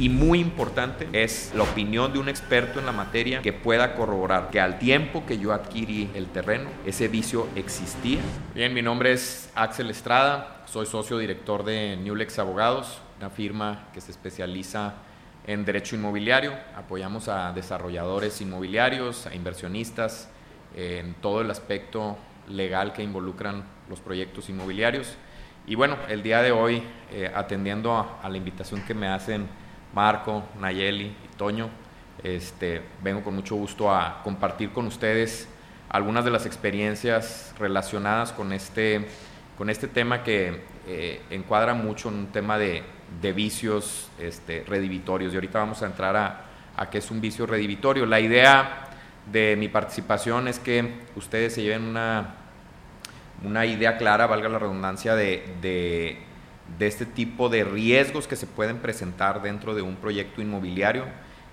Y muy importante es la opinión de un experto en la materia que pueda corroborar que al tiempo que yo adquirí el terreno, ese vicio existía. Bien, mi nombre es Axel Estrada, soy socio director de Newlex Abogados, una firma que se especializa en derecho inmobiliario. Apoyamos a desarrolladores inmobiliarios, a inversionistas en todo el aspecto legal que involucran los proyectos inmobiliarios. Y bueno, el día de hoy, eh, atendiendo a la invitación que me hacen Marco, Nayeli y Toño. Este, vengo con mucho gusto a compartir con ustedes algunas de las experiencias relacionadas con este, con este tema que eh, encuadra mucho en un tema de, vicios este, redivitorios. Y ahorita vamos a entrar a, a qué es un vicio redivitorio. La idea de mi participación es que ustedes se lleven una, una idea clara, valga la redundancia, de de este tipo de riesgos que se pueden presentar dentro de un proyecto inmobiliario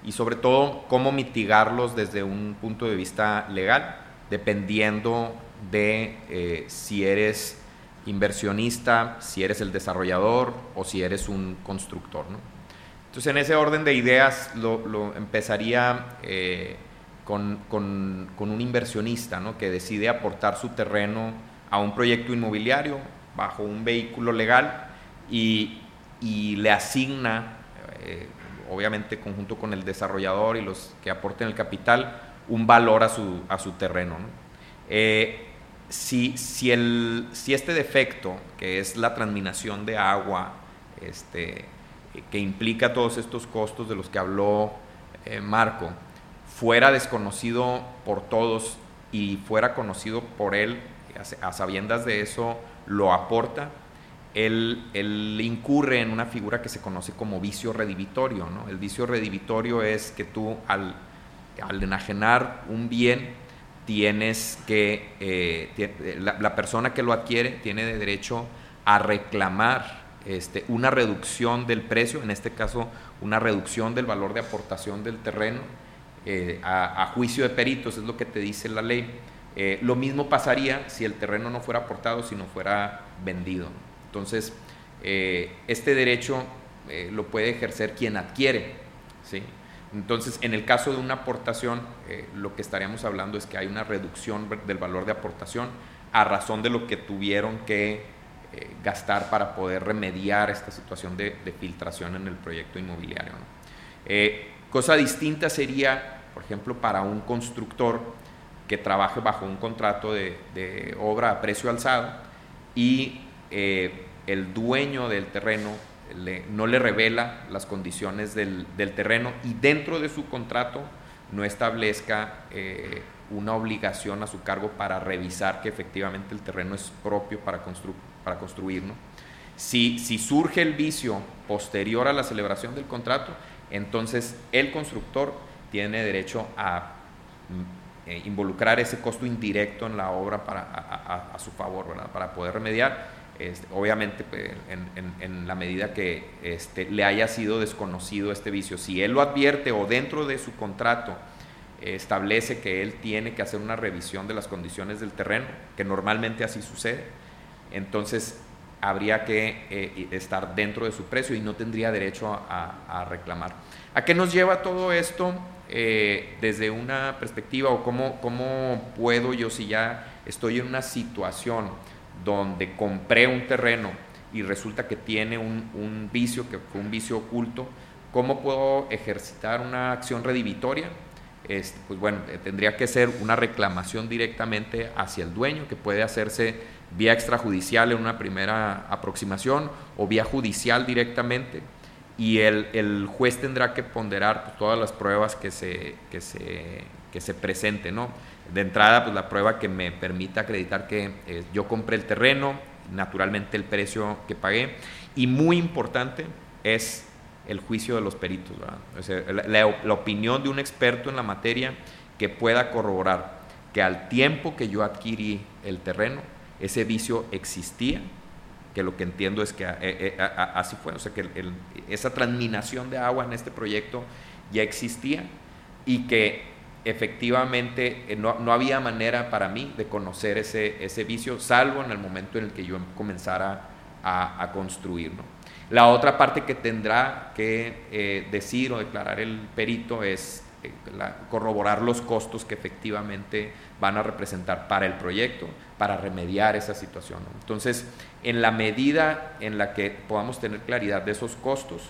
y sobre todo cómo mitigarlos desde un punto de vista legal, dependiendo de eh, si eres inversionista, si eres el desarrollador o si eres un constructor. Entonces, en ese orden de ideas, lo, empezaría eh, con, un inversionista que decide aportar su terreno a un proyecto inmobiliario bajo un vehículo legal y, le asigna, eh, obviamente conjunto con el desarrollador y los que aporten el capital, un valor a su, a su terreno. Eh, si, si, el, si, este defecto, que es la transminación de agua, este, que implica todos estos costos de los que habló eh, Marco, fuera desconocido por todos y fuera conocido por él, a sabiendas de eso, lo aporta, él, incurre en una figura que se conoce como vicio redivitorio. ¿no? El vicio redivitorio es que tú al, enajenar un bien tienes que, eh, la, persona que lo adquiere tiene derecho a reclamar este, una reducción del precio, en este caso una reducción del valor de aportación del terreno, eh, a, juicio de peritos, es lo que te dice la ley. Eh, lo mismo pasaría si el terreno no fuera aportado, si no fuera vendido. Entonces, eh, este derecho eh, lo puede ejercer quien adquiere. ¿sí? Entonces, en el caso de una aportación, eh, lo que estaríamos hablando es que hay una reducción del valor de aportación a razón de lo que tuvieron que gastar para poder remediar esta situación de, filtración en el proyecto inmobiliario. cosa distinta sería, por ejemplo, para un constructor que trabaje bajo un contrato de, obra a precio alzado y el dueño del terreno no le revela las condiciones del, terreno y dentro de su contrato no establezca eh, una obligación a su cargo para revisar que efectivamente el terreno es propio para, para construir. Si, si surge el vicio posterior a la celebración del contrato, entonces el constructor tiene derecho a mm, eh, involucrar ese costo indirecto en la obra para, a, su favor, para poder remediar este, obviamente pues, en, la medida que este, le haya sido desconocido este vicio. Si él lo advierte o dentro de su contrato establece que él tiene que hacer una revisión de las condiciones del terreno, que normalmente así sucede, entonces habría que eh, estar dentro de su precio y no tendría derecho a, reclamar. ¿A qué nos lleva todo esto eh, desde una perspectiva o cómo, cómo puedo yo si ya estoy en una situación donde compré un terreno y resulta que tiene un, vicio, que un vicio oculto, ¿cómo puedo ejercitar una acción redivitoria? Este, pues bueno, eh, tendría que ser una reclamación directamente hacia el dueño, que puede hacerse vía extrajudicial en una primera aproximación o vía judicial directamente, y el, juez tendrá que ponderar pues, todas las pruebas que se, que se, que se presenten, ¿no? de entrada, pues la prueba que me permita acreditar que eh, yo compré el terreno, naturalmente el precio que pagué, y muy importante es el juicio de los peritos, la, opinión de un experto en la materia que pueda corroborar que al tiempo que yo adquirí el terreno, ese vicio existía, que lo que entiendo es que eh, eh, así fue, o sea, que esa transminación de agua en este proyecto ya existía y que efectivamente eh, no, había manera para mí de conocer ese, ese vicio, salvo en el momento en el que yo comenzara a, construir. La otra parte que tendrá que decir o declarar el perito es eh, corroborar los costos que efectivamente van a representar para el proyecto, para remediar esa situación. Entonces, en la medida en la que podamos tener claridad de esos costos,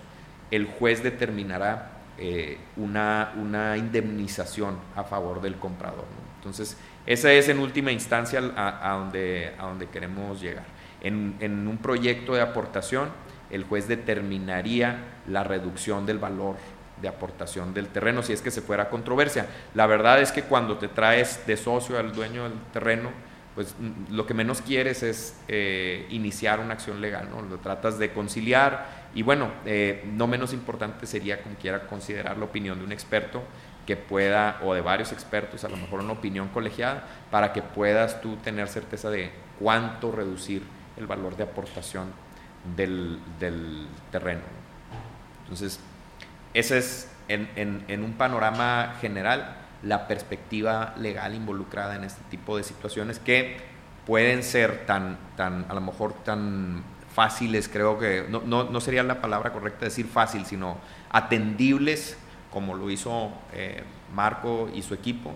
el juez determinará eh, una, una, indemnización a favor del comprador. Entonces, esa es en última instancia a, donde, a donde queremos llegar. En, en, un proyecto de aportación, el juez determinaría la reducción del valor de aportación del terreno si es que se fuera controversia. La verdad es que cuando te traes de socio al dueño del terreno, pues lo que menos quieres es eh, iniciar una acción legal, ¿no? Lo tratas de conciliar y bueno, eh, no menos importante sería como quiera considerar la opinión de un experto que pueda, o de varios expertos, a lo mejor una opinión colegiada, para que puedas tú tener certeza de cuánto reducir el valor de aportación del, del terreno. Entonces, ese es en un panorama general la perspectiva legal involucrada en este tipo de situaciones que pueden ser tan, tan a lo mejor tan fáciles, creo que no, no, no sería la palabra correcta decir fácil, sino atendibles, como lo hizo eh, Marco y su equipo,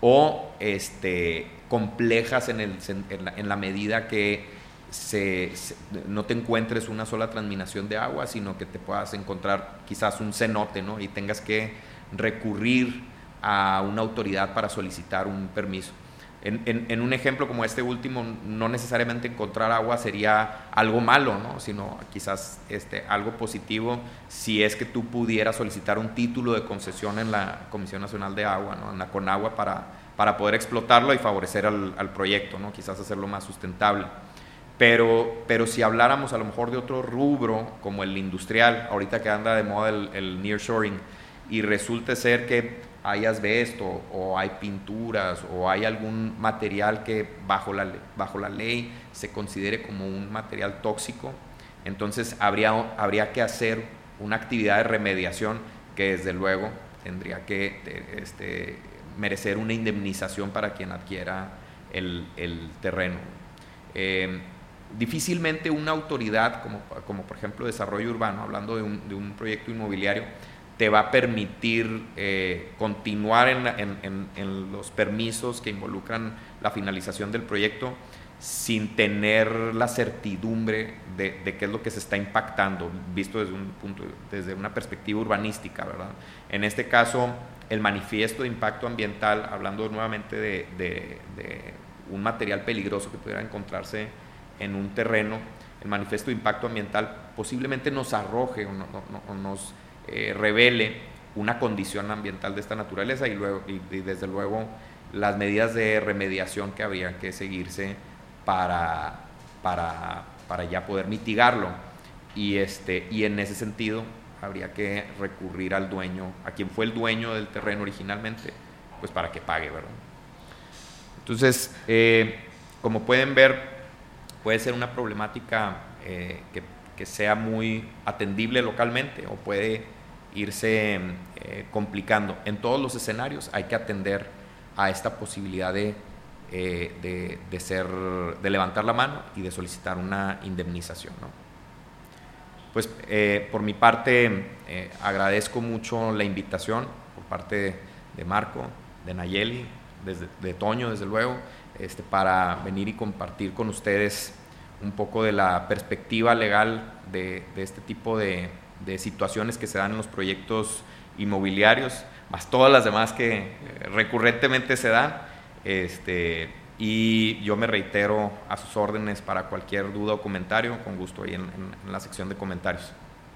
o este, complejas en, el, en, la, medida que no te encuentres una sola transminación de agua, sino que te puedas encontrar quizás un cenote, ¿no? Y tengas que recurrir a una autoridad para solicitar un permiso. En, un ejemplo como este último, no necesariamente encontrar agua sería algo malo, ¿no? sino quizás este, algo positivo si es que tú pudieras solicitar un título de concesión en la Comisión Nacional de Agua, ¿no? en la Conagua, para, para poder explotarlo y favorecer al, proyecto, ¿no? quizás hacerlo más sustentable. Pero, pero si habláramos a lo mejor de otro rubro, como el industrial, ahorita que anda de moda el, el nearshoring, y resulta ser que hay asbesto o hay pinturas o hay algún material que bajo la, bajo la ley se considere como un material tóxico, entonces habría, habría que hacer una actividad de remediación que desde luego tendría que este, merecer una indemnización para quien adquiera el, terreno. Eh, difícilmente una autoridad como, como, por ejemplo desarrollo urbano, hablando de un, de un proyecto inmobiliario, te va a permitir eh, continuar en, los permisos que involucran la finalización del proyecto sin tener la certidumbre de, qué es lo que se está impactando, visto desde, un punto, desde una perspectiva urbanística, ¿verdad? En este caso, el manifiesto de impacto ambiental, hablando nuevamente de, un material peligroso que pudiera encontrarse en un terreno, el manifiesto de impacto ambiental posiblemente nos arroje o nos eh, revele una condición ambiental de esta naturaleza y, luego, y, desde luego las medidas de remediación que habría que seguirse para, para, para, ya poder mitigarlo. Y, este, y en ese sentido habría que recurrir al dueño, a quien fue el dueño del terreno originalmente, pues para que pague, ¿verdad? Entonces, eh, como pueden ver, puede ser una problemática eh, que que sea muy atendible localmente o puede irse eh, complicando. En todos los escenarios hay que atender a esta posibilidad de, eh, de, ser, de levantar la mano y de solicitar una indemnización. Pues eh, por mi parte agradezco mucho la invitación por parte de, Marco, de Nayeli, de Toño desde luego, este, para venir y compartir con ustedes un poco de la perspectiva legal de, este tipo de, situaciones que se dan en los proyectos inmobiliarios, más todas las demás que eh, recurrentemente se dan. Este, y yo me reitero a sus órdenes para cualquier duda o comentario, con gusto ahí en la sección de comentarios.